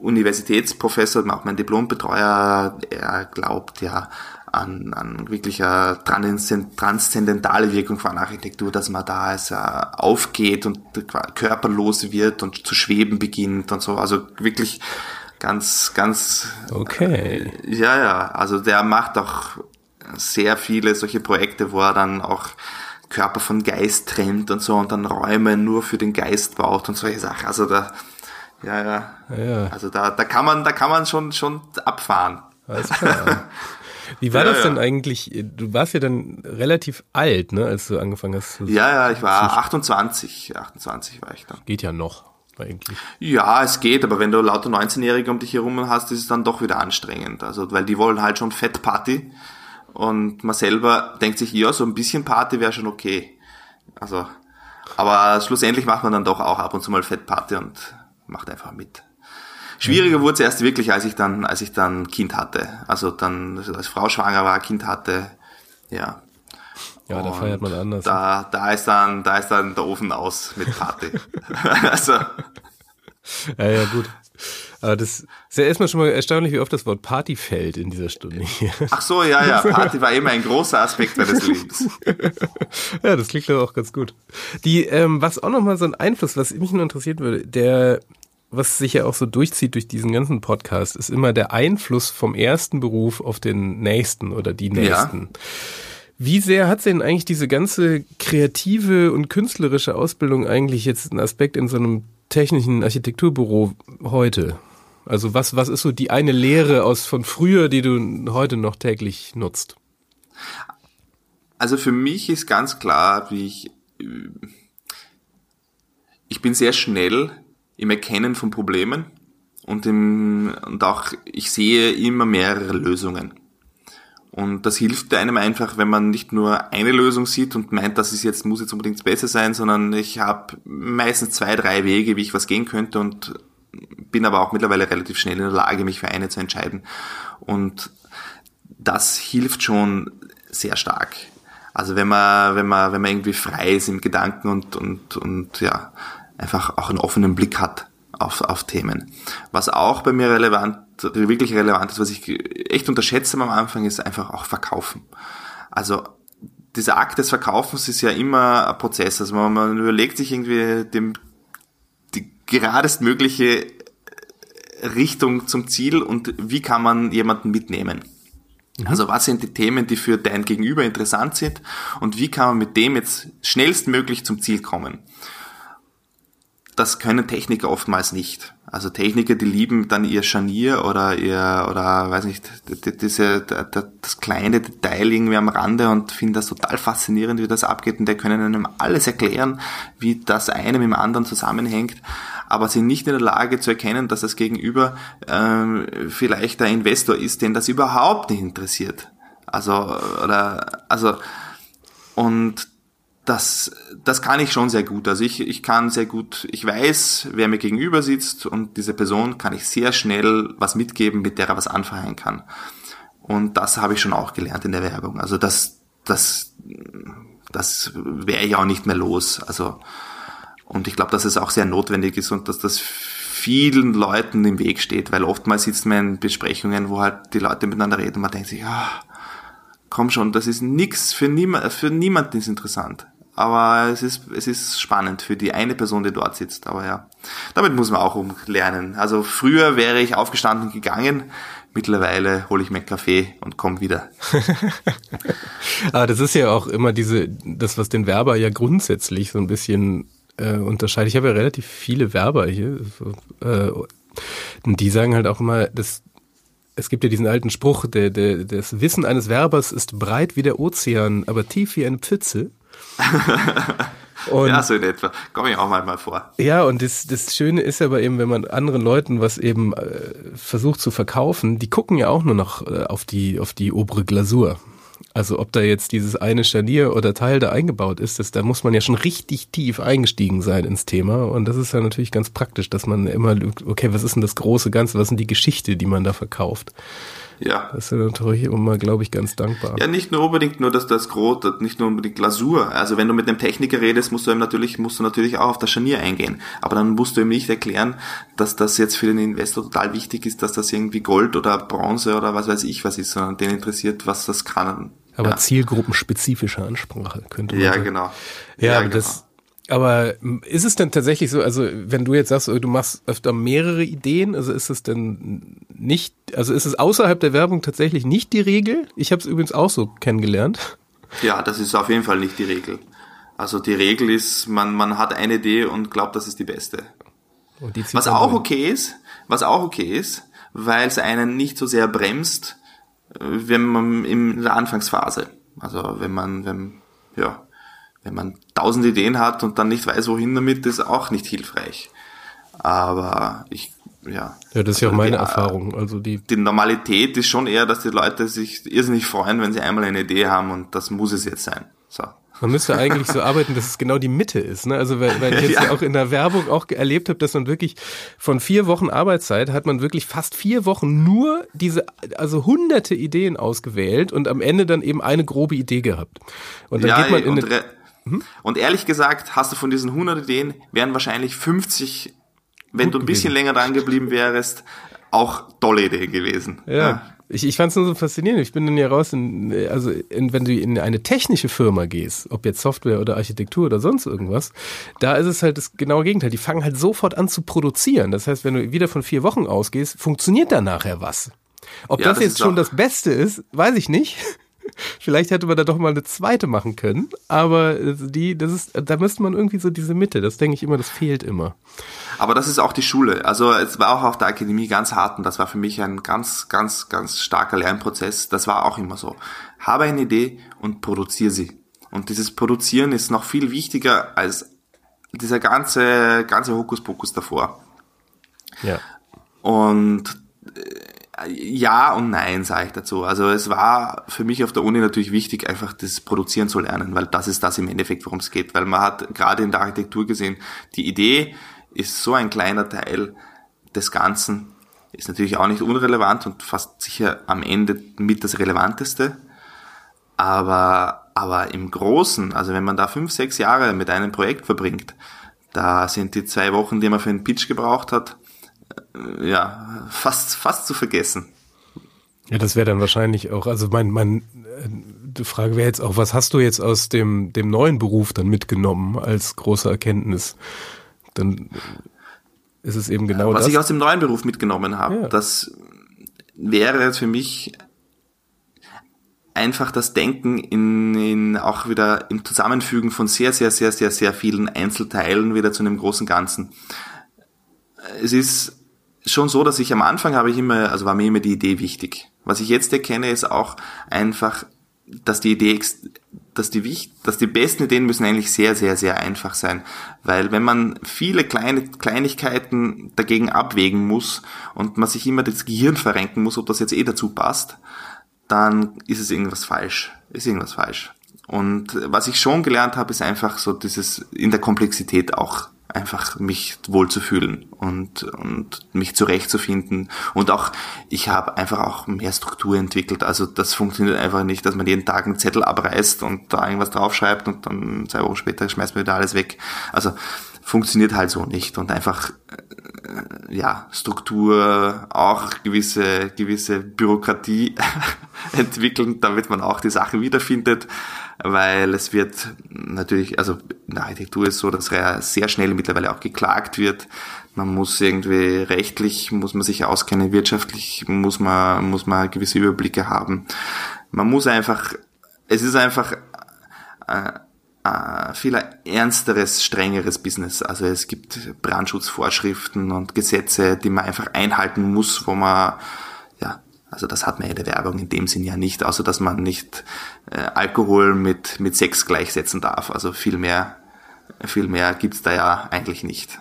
Universitätsprofessor, auch mein Diplombetreuer, er glaubt ja an, an wirklicher transzendentale Wirkung von Architektur, dass man da also aufgeht und körperlos wird und zu schweben beginnt und so. Also wirklich ganz, ganz. Okay. Äh, ja, ja. Also der macht auch sehr viele solche Projekte, wo er dann auch Körper von Geist trennt und so und dann Räume nur für den Geist baut und solche Sachen. Also da ja, ja. ja. Also da, da kann man, da kann man schon, schon abfahren. Alles klar. Wie war ja, das denn ja. eigentlich? Du warst ja dann relativ alt, ne, als du angefangen hast. Zu, ja, ja, ich war 28, 28 war ich dann. Geht ja noch eigentlich. Ja, es geht, aber wenn du lauter 19-Jährige um dich herum hast, ist es dann doch wieder anstrengend. Also, weil die wollen halt schon Fettparty und man selber denkt sich, ja, so ein bisschen Party wäre schon okay. Also, aber schlussendlich macht man dann doch auch ab und zu mal Fettparty und macht einfach mit. Schwieriger wurde es erst wirklich, als ich dann, als ich dann Kind hatte. Also dann, als Frau schwanger war, Kind hatte, ja. Ja, da feiert man anders. Da, da ist dann, da ist dann der Ofen aus mit Party. also. Ja, ja, gut. Aber das ist ja erstmal schon mal erstaunlich, wie oft das Wort Party fällt in dieser Stunde hier. Ach so, ja, ja. Party war immer ein großer Aspekt meines Lebens. ja, das klingt doch auch ganz gut. Die, ähm, was auch nochmal so ein Einfluss, was mich nur interessieren würde, der was sich ja auch so durchzieht durch diesen ganzen Podcast, ist immer der Einfluss vom ersten Beruf auf den nächsten oder die nächsten. Ja. Wie sehr hat denn eigentlich diese ganze kreative und künstlerische Ausbildung eigentlich jetzt einen Aspekt in so einem technischen Architekturbüro heute? Also was, was ist so die eine Lehre aus von früher, die du heute noch täglich nutzt? Also für mich ist ganz klar, wie ich, ich bin sehr schnell im Erkennen von Problemen und, im, und auch ich sehe immer mehrere Lösungen. Und das hilft einem einfach, wenn man nicht nur eine Lösung sieht und meint, das ist jetzt, muss jetzt unbedingt besser sein, sondern ich habe meistens zwei, drei Wege, wie ich was gehen könnte und bin aber auch mittlerweile relativ schnell in der Lage, mich für eine zu entscheiden. Und das hilft schon sehr stark. Also wenn man, wenn man, wenn man irgendwie frei ist im Gedanken und, und, und ja, einfach auch einen offenen Blick hat auf, auf Themen. Was auch bei mir relevant, wirklich relevant ist, was ich echt unterschätze am Anfang, ist einfach auch Verkaufen. Also dieser Akt des Verkaufens ist ja immer ein Prozess. Also man, man überlegt sich irgendwie dem, die geradestmögliche Richtung zum Ziel und wie kann man jemanden mitnehmen. Mhm. Also was sind die Themen, die für dein Gegenüber interessant sind und wie kann man mit dem jetzt schnellstmöglich zum Ziel kommen? Das können Techniker oftmals nicht. Also Techniker, die lieben dann ihr Scharnier oder ihr, oder weiß nicht, diese, das kleine Detail irgendwie am Rande und finden das total faszinierend, wie das abgeht und der können einem alles erklären, wie das eine mit dem anderen zusammenhängt, aber sind nicht in der Lage zu erkennen, dass das Gegenüber ähm, vielleicht der Investor ist, den das überhaupt nicht interessiert. Also, oder, also, und das, das kann ich schon sehr gut. Also ich, ich kann sehr gut, ich weiß, wer mir gegenüber sitzt und diese Person kann ich sehr schnell was mitgeben, mit der er was anfangen kann. Und das habe ich schon auch gelernt in der Werbung. Also das, das, das wäre ich auch nicht mehr los. Also, und ich glaube, dass es auch sehr notwendig ist und dass das vielen Leuten im Weg steht, weil oftmals sitzt man in Besprechungen, wo halt die Leute miteinander reden und man denkt sich, ah, komm schon, das ist nix für niemand, für niemanden ist interessant. Aber es ist, es ist spannend für die eine Person, die dort sitzt. Aber ja, damit muss man auch umlernen. Also früher wäre ich aufgestanden und gegangen. Mittlerweile hole ich mir einen Kaffee und komme wieder. Aber das ist ja auch immer diese, das, was den Werber ja grundsätzlich so ein bisschen äh, unterscheidet. Ich habe ja relativ viele Werber hier. Äh, und die sagen halt auch immer, dass es gibt ja diesen alten Spruch, der, der, das Wissen eines Werbers ist breit wie der Ozean, aber tief wie eine Pfütze. Und, ja, so in etwa. Komme ich auch mal vor. Ja, und das, das Schöne ist aber eben, wenn man anderen Leuten was eben äh, versucht zu verkaufen, die gucken ja auch nur noch äh, auf die, auf die obere Glasur. Also ob da jetzt dieses eine Scharnier oder Teil da eingebaut ist, das, da muss man ja schon richtig tief eingestiegen sein ins Thema. Und das ist ja natürlich ganz praktisch, dass man immer, okay, was ist denn das große Ganze, was ist denn die Geschichte, die man da verkauft? Ja. Das ja natürlich immer, glaube ich, ganz dankbar. Ja, nicht nur unbedingt nur, dass das Grot, nicht nur unbedingt Glasur. Also wenn du mit einem Techniker redest, musst du ihm natürlich, musst du natürlich auch auf das Scharnier eingehen. Aber dann musst du ihm nicht erklären, dass das jetzt für den Investor total wichtig ist, dass das irgendwie Gold oder Bronze oder was weiß ich was ist, sondern den interessiert, was das kann. Aber ja. zielgruppenspezifische Ansprache könnte man Ja, sagen. genau. Ja, ja genau. das, aber ist es denn tatsächlich so, also wenn du jetzt sagst, du machst öfter mehrere Ideen, also ist es denn nicht, also ist es außerhalb der Werbung tatsächlich nicht die Regel? Ich habe es übrigens auch so kennengelernt. Ja, das ist auf jeden Fall nicht die Regel. Also die Regel ist, man, man hat eine Idee und glaubt, das ist die beste. Die was auch okay ist, was auch okay ist, weil es einen nicht so sehr bremst, äh, wenn man in der Anfangsphase. Also wenn man, wenn, ja, wenn man tausend Ideen hat und dann nicht weiß, wohin damit, ist auch nicht hilfreich. Aber ich, ja. Ja, das ist ja auch also meine die, Erfahrung. Also die, die Normalität ist schon eher, dass die Leute sich irrsinnig freuen, wenn sie einmal eine Idee haben und das muss es jetzt sein. So. Man müsste eigentlich so arbeiten, dass es genau die Mitte ist. Ne? Also weil, weil ich jetzt ja. ja auch in der Werbung auch erlebt habe, dass man wirklich von vier Wochen Arbeitszeit hat man wirklich fast vier Wochen nur diese, also hunderte Ideen ausgewählt und am Ende dann eben eine grobe Idee gehabt. Und dann ja, geht man in eine, Mhm. Und ehrlich gesagt, hast du von diesen 100 Ideen, wären wahrscheinlich 50, wenn Gut du ein bisschen gewesen. länger dran geblieben wärst, auch tolle Ideen gewesen. Ja. ja. Ich, ich fand es nur so faszinierend. Ich bin dann ja raus, in, also in, wenn du in eine technische Firma gehst, ob jetzt Software oder Architektur oder sonst irgendwas, da ist es halt das genaue Gegenteil. Die fangen halt sofort an zu produzieren. Das heißt, wenn du wieder von vier Wochen ausgehst, funktioniert da nachher was. Ob ja, das, das jetzt schon das Beste ist, weiß ich nicht. Vielleicht hätte man da doch mal eine zweite machen können, aber die, das ist, da müsste man irgendwie so diese Mitte, das denke ich immer, das fehlt immer. Aber das ist auch die Schule. Also es war auch auf der Akademie ganz hart und das war für mich ein ganz, ganz, ganz starker Lernprozess. Das war auch immer so. Habe eine Idee und produziere sie. Und dieses Produzieren ist noch viel wichtiger als dieser ganze, ganze Hokuspokus davor. Ja. Und ja und nein, sage ich dazu. Also es war für mich auf der Uni natürlich wichtig, einfach das Produzieren zu lernen, weil das ist das im Endeffekt, worum es geht. Weil man hat gerade in der Architektur gesehen, die Idee ist so ein kleiner Teil des Ganzen, ist natürlich auch nicht unrelevant und fast sicher am Ende mit das Relevanteste. Aber, aber im Großen, also wenn man da fünf, sechs Jahre mit einem Projekt verbringt, da sind die zwei Wochen, die man für einen Pitch gebraucht hat, ja, fast, fast zu vergessen. Ja, das wäre dann wahrscheinlich auch, also mein, mein, äh, die Frage wäre jetzt auch, was hast du jetzt aus dem, dem neuen Beruf dann mitgenommen als große Erkenntnis? Dann ist es eben genau Was das. ich aus dem neuen Beruf mitgenommen habe, Ja. das wäre für mich einfach das Denken in, in auch wieder im Zusammenfügen von sehr, sehr, sehr, sehr, sehr vielen Einzelteilen wieder zu einem großen Ganzen. Es ist schon so, dass ich am Anfang habe ich immer, also war mir immer die Idee wichtig. Was ich jetzt erkenne, ist auch einfach, dass die Idee, dass die, dass die besten Ideen müssen eigentlich sehr, sehr, sehr einfach sein. Weil wenn man viele kleine Kleinigkeiten dagegen abwägen muss und man sich immer das Gehirn verrenken muss, ob das jetzt eh dazu passt, dann ist es irgendwas falsch. Ist irgendwas falsch. Und was ich schon gelernt habe, ist einfach so dieses in der Komplexität auch einfach mich wohlzufühlen und, und mich zurechtzufinden. Und auch, ich habe einfach auch mehr Struktur entwickelt. Also das funktioniert einfach nicht, dass man jeden Tag einen Zettel abreißt und da irgendwas draufschreibt und dann zwei Wochen später schmeißt man wieder alles weg. Also funktioniert halt so nicht. Und einfach äh, ja, Struktur, auch gewisse, gewisse Bürokratie entwickeln, damit man auch die Sachen wiederfindet, weil es wird natürlich, also in der Architektur ist so, dass sehr schnell mittlerweile auch geklagt wird. Man muss irgendwie rechtlich, muss man sich auskennen, wirtschaftlich muss man, muss man gewisse Überblicke haben. Man muss einfach, es ist einfach, äh, äh, viel ernsteres, strengeres Business. Also es gibt Brandschutzvorschriften und Gesetze, die man einfach einhalten muss, wo man, ja, also das hat man in der Werbung in dem Sinn ja nicht, außer dass man nicht äh, Alkohol mit, mit Sex gleichsetzen darf. Also viel mehr, viel mehr gibt's da ja eigentlich nicht.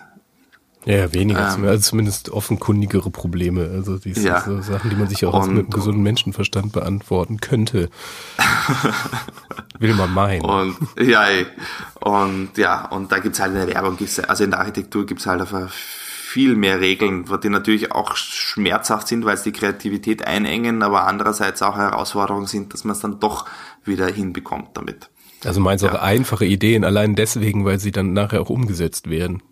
Ja, weniger, Ähm. also zumindest offenkundigere Probleme. Also die Ja. so Sachen, die man sich auch Und- mit einem gesunden Menschenverstand beantworten könnte. Will man meinen. Und ja, ey. und ja, und da gibt's halt in der Werbung, gibt's, also in der Architektur gibt's halt einfach viel mehr Regeln, die natürlich auch schmerzhaft sind, weil es die Kreativität einengen, aber andererseits auch Herausforderungen sind, dass man es dann doch wieder hinbekommt damit. Also meinst du auch Ja. einfache Ideen, allein deswegen, weil sie dann nachher auch umgesetzt werden.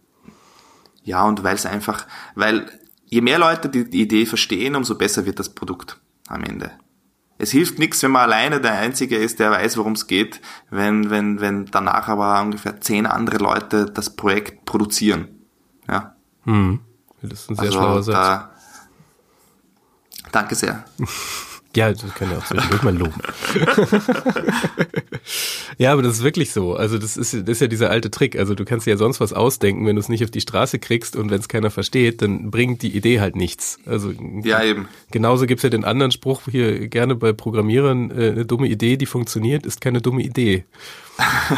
Ja, und weil es einfach, weil je mehr Leute die, die Idee verstehen, umso besser wird das Produkt am Ende. Es hilft nichts, wenn man alleine der Einzige ist, der weiß, worum es geht, wenn, wenn, wenn danach aber ungefähr zehn andere Leute das Projekt produzieren. Ja. Hm. Das ist ein sehr Also, schlauer Satz. da, danke sehr. Ja, das kann ja auch zwischendurch mal loben. ja, aber das ist wirklich so. Also das ist, das ist ja dieser alte Trick. Also du kannst dir ja sonst was ausdenken, wenn du es nicht auf die Straße kriegst und wenn es keiner versteht, dann bringt die Idee halt nichts. Also Ja, eben. genauso gibt's ja den anderen Spruch hier gerne bei Programmierern, äh, eine dumme Idee, die funktioniert, ist keine dumme Idee.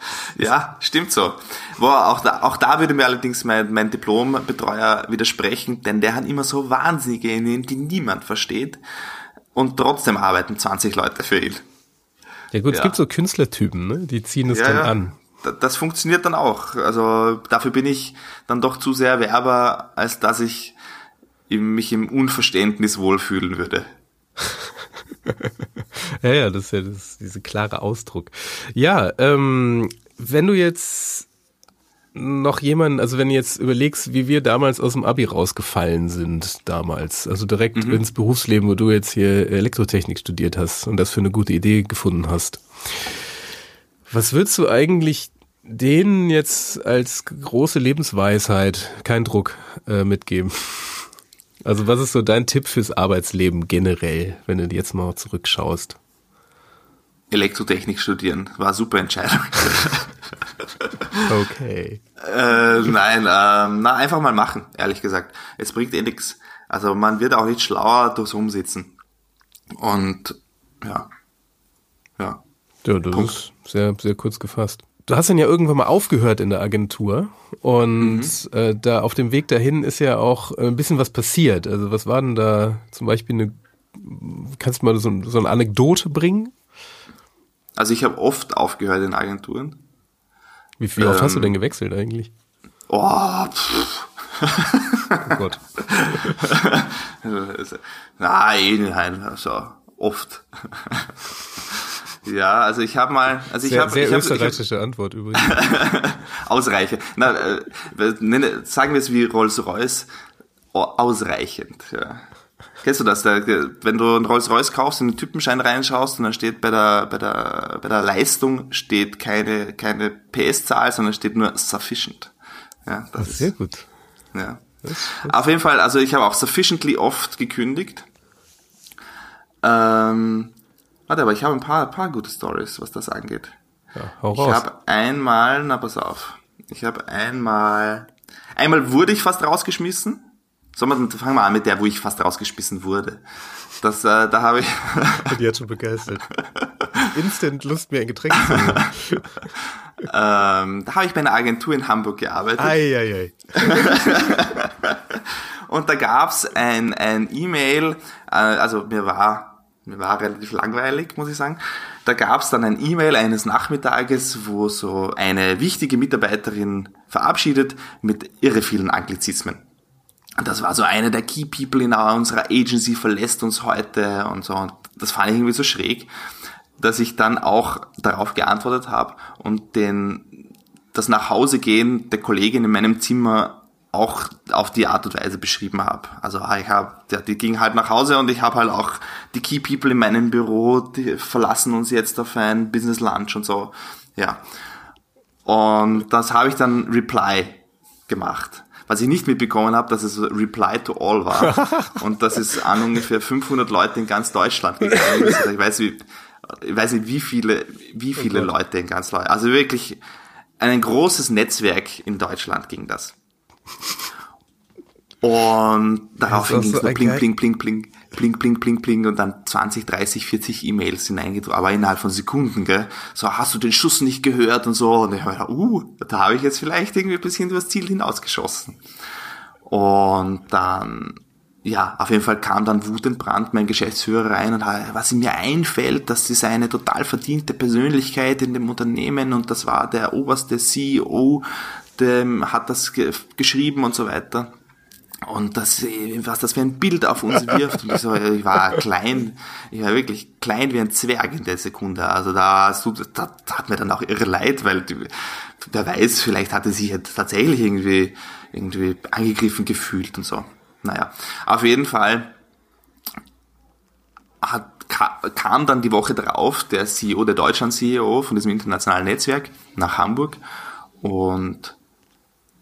Ja, stimmt so. Boah, auch da, auch da würde mir allerdings mein, mein Diplombetreuer widersprechen, denn der hat immer so wahnsinnige Ideen, die niemand versteht. Und trotzdem arbeiten 20 Leute für ihn. Ja gut, es Ja. gibt so Künstlertypen, ne? die ziehen es Ja, dann ja. an. Da- Das funktioniert dann auch. Also dafür bin ich dann doch zu sehr Werber, als dass ich mich im Unverständnis wohlfühlen würde. Ja, ja, das ist ja das, diese klare Ausdruck. Ja, ähm, wenn du jetzt noch jemanden, also wenn du jetzt überlegst, wie wir damals aus dem Abi rausgefallen sind, damals, also direkt ins Berufsleben, wo du jetzt hier Elektrotechnik studiert hast und das für eine gute Idee gefunden hast. Was würdest du eigentlich denen jetzt als große Lebensweisheit, kein Druck, äh, mitgeben? Also was ist so dein Tipp fürs Arbeitsleben generell, wenn du jetzt mal zurückschaust? Elektrotechnik studieren. War super Entscheidung. okay. Äh, nein, ähm, na, einfach mal machen, ehrlich gesagt. Es bringt eh nix. Also man wird auch nicht schlauer durchs Umsitzen. Und ja. Ja. Ja, das Punkt. ist sehr, sehr kurz gefasst. Du hast dann ja irgendwann mal aufgehört in der Agentur und mhm. äh, da auf dem Weg dahin ist ja auch ein bisschen was passiert. Also was war denn da zum Beispiel eine, kannst du mal so, so eine Anekdote bringen? Also ich habe oft aufgehört in Agenturen. Wie viel ähm, oft hast du denn ähm, gewechselt eigentlich? Oh, pff. oh Gott. nein, nein, also oft. Ja, also ich habe mal, also ich habe sehr ich hab, österreichische ich hab, Antwort übrigens. Ausreichend. Na, äh, sagen wir es wie Rolls-Royce, ausreichend. Ja. Kennst du das? Da, wenn du einen Rolls-Royce kaufst, in den Typenschein reinschaust und dann steht bei der bei der bei der Leistung steht keine keine PS-Zahl, sondern steht nur sufficient. Ja, das sehr ist, gut. Ja. Das, das Auf jeden Fall, also ich habe auch sufficiently oft gekündigt. Ähm, Warte, aber ich habe ein paar, paar gute Stories, was das angeht. Ja, hau raus. Ich habe einmal, na pass auf, ich habe einmal, einmal wurde ich fast rausgeschmissen. Sollen wir, fangen wir an mit der, wo ich fast rausgeschmissen wurde. Das, äh, da habe ich. Die hat schon begeistert. Instant Lust, mir ein Getränk zu ähm, da habe ich bei einer Agentur in Hamburg gearbeitet. Ei, ei, ei. Und da gab's ein, ein E-Mail, äh, also mir war mir war relativ langweilig, muss ich sagen. Da gab es dann ein E-Mail eines Nachmittages, wo so eine wichtige Mitarbeiterin verabschiedet mit irre vielen Anglizismen. Das war so eine der Key People in unserer Agency verlässt uns heute und so. Und das fand ich irgendwie so schräg, dass ich dann auch darauf geantwortet habe und den das Nachhausegehen der Kollegin in meinem Zimmer auch auf die Art und Weise beschrieben habe. Also ich habe, ja, die ging halt nach Hause und ich habe halt auch die Key People in meinem Büro, die verlassen uns jetzt auf ein Business Lunch und so. Ja. Und das habe ich dann Reply gemacht. Was ich nicht mitbekommen habe, dass es Reply to All war. und das ist an ungefähr 500 Leute in ganz Deutschland gegangen. Also ich weiß, wie, ich weiß nicht, wie viele, wie viele oh Leute in ganz Deutschland. Also wirklich ein großes Netzwerk in Deutschland ging das. Und daraufhin ging es so bling, bling, bling, bling, bling, bling, bling, bling und dann 20, 30, 40 E-Mails hineingedrückt, aber innerhalb von Sekunden, gell? So, hast du den Schuss nicht gehört und so. Und ich habe uh, da habe ich jetzt vielleicht irgendwie ein bisschen übers Ziel hinausgeschossen. Und dann, ja, auf jeden Fall kam dann wutentbrannt mein Geschäftsführer rein und was ihm mir einfällt, das ist eine total verdiente Persönlichkeit in dem Unternehmen und das war der oberste CEO ähm, hat das ge geschrieben und so weiter. Und das, was das für ein Bild auf uns wirft. Und ich, so, ich war klein, ich war wirklich klein wie ein Zwerg in der Sekunde. Also da, da, da hat mir dann auch irre leid, weil wer weiß, vielleicht hatte sich jetzt tatsächlich irgendwie, irgendwie angegriffen gefühlt und so. Naja, auf jeden Fall hat, kam dann die Woche drauf der CEO, der Deutschland-CEO von diesem internationalen Netzwerk nach Hamburg und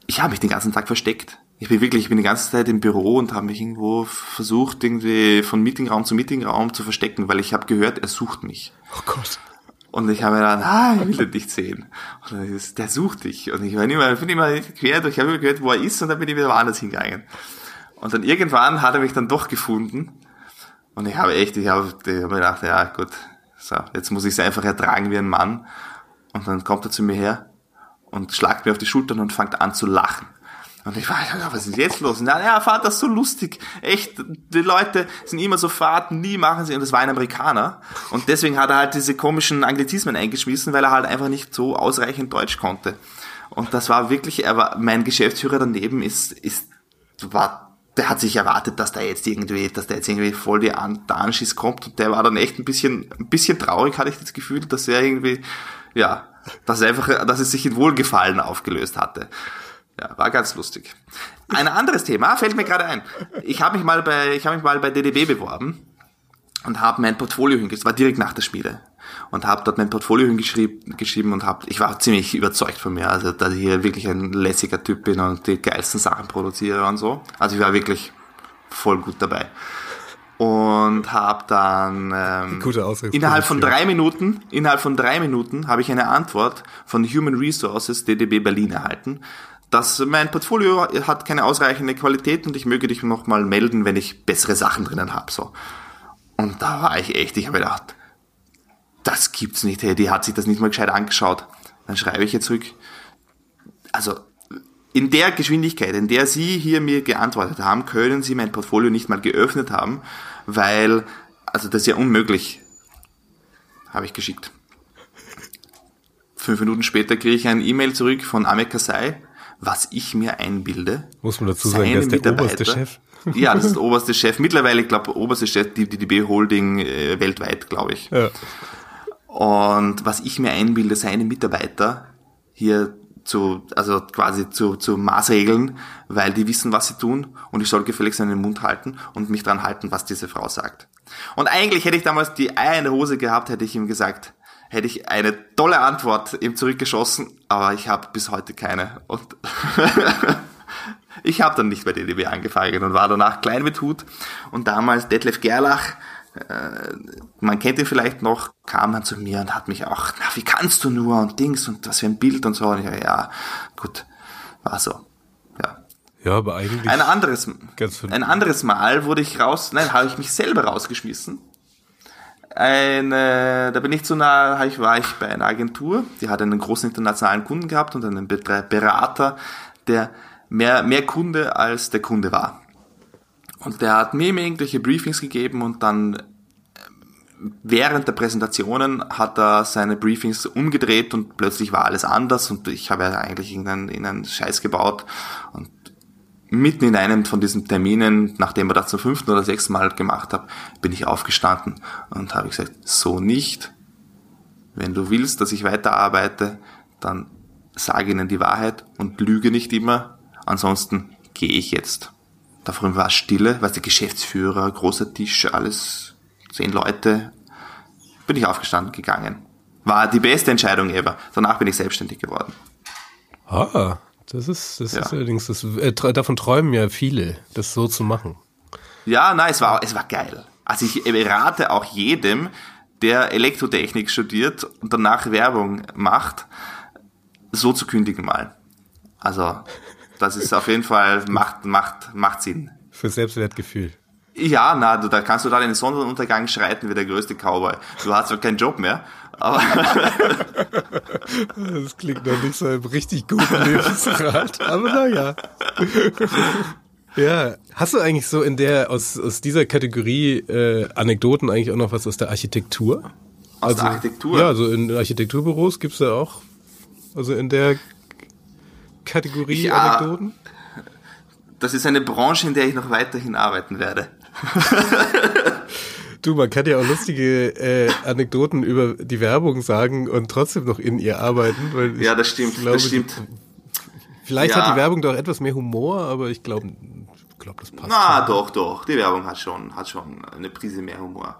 ich habe mich den ganzen Tag versteckt. Ich bin wirklich, ich bin die ganze Zeit im Büro und habe mich irgendwo versucht, irgendwie von Meetingraum zu Meetingraum zu verstecken, weil ich habe gehört, er sucht mich. Oh Gott. Und ich habe mir gedacht, ah, ich will den nicht sehen. Und dann ist, der sucht dich. Und ich bin immer, bin immer quer durch, ich habe immer gehört, wo er ist, und dann bin ich wieder woanders hingegangen. Und dann irgendwann hat er mich dann doch gefunden. Und ich habe echt, ich habe, ich habe mir gedacht, ja gut, so, jetzt muss ich es einfach ertragen wie ein Mann. Und dann kommt er zu mir her und schlagt mir auf die Schultern und fängt an zu lachen. Und ich war, was ist jetzt los? Na ja, Vater, das ist so lustig. Echt, die Leute sind immer so fad, nie machen sie. Und das war ein Amerikaner. Und deswegen hat er halt diese komischen Anglizismen eingeschmissen, weil er halt einfach nicht so ausreichend Deutsch konnte. Und das war wirklich, er war, mein Geschäftsführer daneben ist, ist, war, der hat sich erwartet, dass da jetzt irgendwie, dass da jetzt irgendwie voll die Anschiss kommt. Und der war dann echt ein bisschen, ein bisschen traurig, hatte ich das Gefühl, dass er irgendwie, ja, dass es einfach, dass es sich in Wohlgefallen aufgelöst hatte. Ja, war ganz lustig. Ein anderes Thema fällt mir gerade ein. Ich habe mich mal bei, ich habe mich mal bei DDB beworben und habe mein Portfolio hingeschrieben. war direkt nach der Spiele und habe dort mein Portfolio hingeschrieben geschrieben und habe, ich war ziemlich überzeugt von mir, also dass ich hier wirklich ein lässiger Typ bin und die geilsten Sachen produziere und so. Also ich war wirklich voll gut dabei. und habe dann ähm, Gute innerhalb von drei Minuten, innerhalb von drei Minuten habe ich eine Antwort von Human Resources DDB Berlin erhalten, dass mein Portfolio hat keine ausreichende Qualität und ich möge dich noch mal melden, wenn ich bessere Sachen drinnen habe. So. Und da war ich echt, ich habe gedacht, das gibt's nicht, hey, die hat sich das nicht mal gescheit angeschaut. Dann schreibe ich ihr zurück, also in der Geschwindigkeit, in der Sie hier mir geantwortet haben, können Sie mein Portfolio nicht mal geöffnet haben, weil, also das ist ja unmöglich, habe ich geschickt. Fünf Minuten später kriege ich ein E-Mail zurück von Ame Kasai, was ich mir einbilde. Muss man dazu sagen, das ist der oberste Chef. Ja, das ist der oberste Chef. Mittlerweile, ich glaube, oberste Chef, die DDB Holding äh, weltweit, glaube ich. Ja. Und was ich mir einbilde, seine Mitarbeiter hier zu, also quasi zu, zu Maßregeln, weil die wissen, was sie tun und ich soll gefälligst den Mund halten und mich dran halten, was diese Frau sagt. Und eigentlich hätte ich damals die Eier in der Hose gehabt, hätte ich ihm gesagt, hätte ich eine tolle Antwort ihm zurückgeschossen, aber ich habe bis heute keine. Und ich habe dann nicht bei DDB angefangen und war danach klein mit Hut. Und damals Detlef Gerlach, äh, man kennt ihn vielleicht noch, kam dann zu mir und hat mich auch, na, wie kannst du nur und Dings und was für ein Bild und so. Und ich, ja, gut, war so. Ja. Ja, aber eigentlich. Ein anderes, ein anderes Mal wurde ich raus, nein, habe ich mich selber rausgeschmissen. Eine, da bin ich zu einer, war ich bei einer Agentur, die hat einen großen internationalen Kunden gehabt und einen Berater, der mehr, mehr Kunde als der Kunde war. Und der hat mir irgendwelche Briefings gegeben und dann äh, während der Präsentationen hat er seine Briefings umgedreht und plötzlich war alles anders und ich habe ja eigentlich irgendeinen, irgendeinen Scheiß gebaut und mitten in einem von diesen Terminen, nachdem er das zum fünften oder sechsten Mal gemacht hat, bin ich aufgestanden und habe gesagt, so nicht. Wenn du willst, dass ich weiterarbeite, dann sage ihnen die Wahrheit und lüge nicht immer. Ansonsten gehe ich jetzt. Davon war es Stille, weil der Geschäftsführer, großer Tisch, alles, zehn Leute. Bin ich aufgestanden gegangen. War die beste Entscheidung ever. Danach bin ich selbstständig geworden. Ah, das ist, das ja. ist allerdings, das, äh, davon träumen ja viele, das so zu machen. Ja, nein, es war, es war geil. Also ich rate auch jedem, der Elektrotechnik studiert und danach Werbung macht, so zu kündigen mal. Also das ist auf jeden Fall, macht, macht, macht Sinn. Für Selbstwertgefühl. Ja, na, du, da kannst du da in den Sonnenuntergang schreiten wie der größte Cowboy. Du hast zwar keinen Job mehr, aber. das klingt noch nicht so im richtig guten Lebensrat, aber naja. Ja, hast du eigentlich so in der, aus, aus dieser Kategorie äh, Anekdoten eigentlich auch noch was aus der Architektur? Aus also, der Architektur? Ja, so in Architekturbüros gibt's da auch, also in der Kategorie ja, Anekdoten? Das ist eine Branche, in der ich noch weiterhin arbeiten werde. du, man kann ja auch lustige äh, Anekdoten über die Werbung sagen und trotzdem noch in ihr arbeiten. Ja, das stimmt, glaube, das stimmt. Vielleicht ja. hat die Werbung doch etwas mehr Humor, aber ich glaube, glaub, das passt. Na, schon. doch, doch. Die Werbung hat schon, hat schon eine Prise mehr Humor.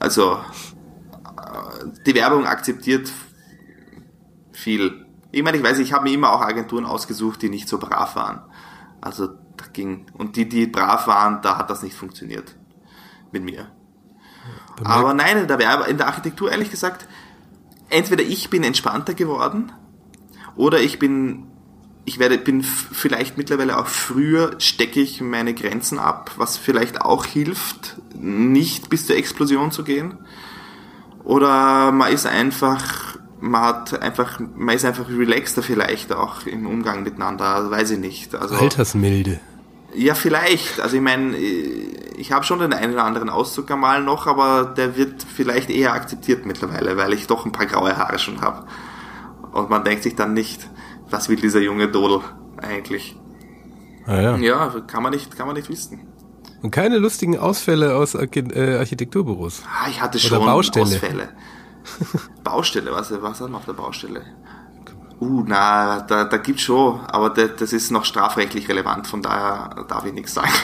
Also, äh, die Werbung akzeptiert viel ich meine, ich weiß, ich habe mir immer auch Agenturen ausgesucht, die nicht so brav waren. Also da ging. Und die, die brav waren, da hat das nicht funktioniert. Mit mir. Aber nein, in der, in der Architektur ehrlich gesagt, entweder ich bin entspannter geworden oder ich bin ich werde, bin vielleicht mittlerweile auch früher stecke ich meine Grenzen ab, was vielleicht auch hilft, nicht bis zur Explosion zu gehen. Oder man ist einfach man hat einfach, man ist einfach relaxter vielleicht auch im Umgang miteinander, weiß ich nicht. Also, Altersmilde. Ja, vielleicht. Also ich meine, ich habe schon den einen oder anderen Auszug einmal noch, aber der wird vielleicht eher akzeptiert mittlerweile, weil ich doch ein paar graue Haare schon habe. Und man denkt sich dann nicht, was will dieser junge Dodel eigentlich? Ah, ja. ja, kann man nicht, kann man nicht wissen. Und keine lustigen Ausfälle aus äh, Architekturbüros. Ah, ich hatte schon Baustelle. Ausfälle. Baustelle, was, was hat man auf der Baustelle? Uh, na, da, da gibt's schon, aber das, das ist noch strafrechtlich relevant, von daher darf ich nichts sagen.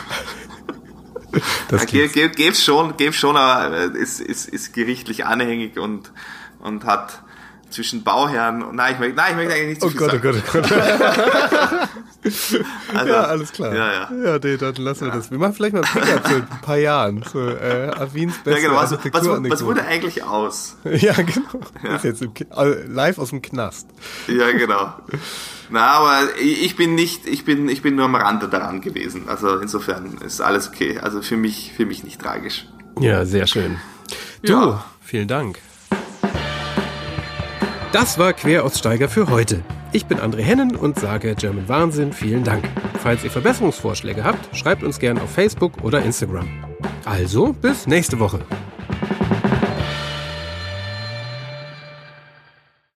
Das gibt's. gibt's schon, gibt's schon, aber es ist, ist, ist gerichtlich anhängig und, und hat zwischen Bauherren und nein, ich möchte, nein, ich möchte eigentlich nicht zu oh viel Gott, sagen. Oh Gott, oh Gott, Also, ja, alles klar. Ja, ja. Ja, nee, dann lassen wir das. Wir machen vielleicht mal ein Pickup so ein paar Jahren. So, äh, Avins Ja, beste genau. Was, was, was wurde eigentlich aus? Ja, genau. Ist jetzt im, also live aus dem Knast. Ja, genau. Na, aber ich ich bin nicht, ich bin, ich bin nur am Rande daran gewesen. Also insofern ist alles okay. Also für mich, für mich nicht tragisch. Ja, sehr schön. Du, Ja. vielen Dank. Das war Queraussteiger für heute. Ich bin André Hennen und sage German Wahnsinn vielen Dank. Falls ihr Verbesserungsvorschläge habt, schreibt uns gerne auf Facebook oder Instagram. Also, bis nächste Woche.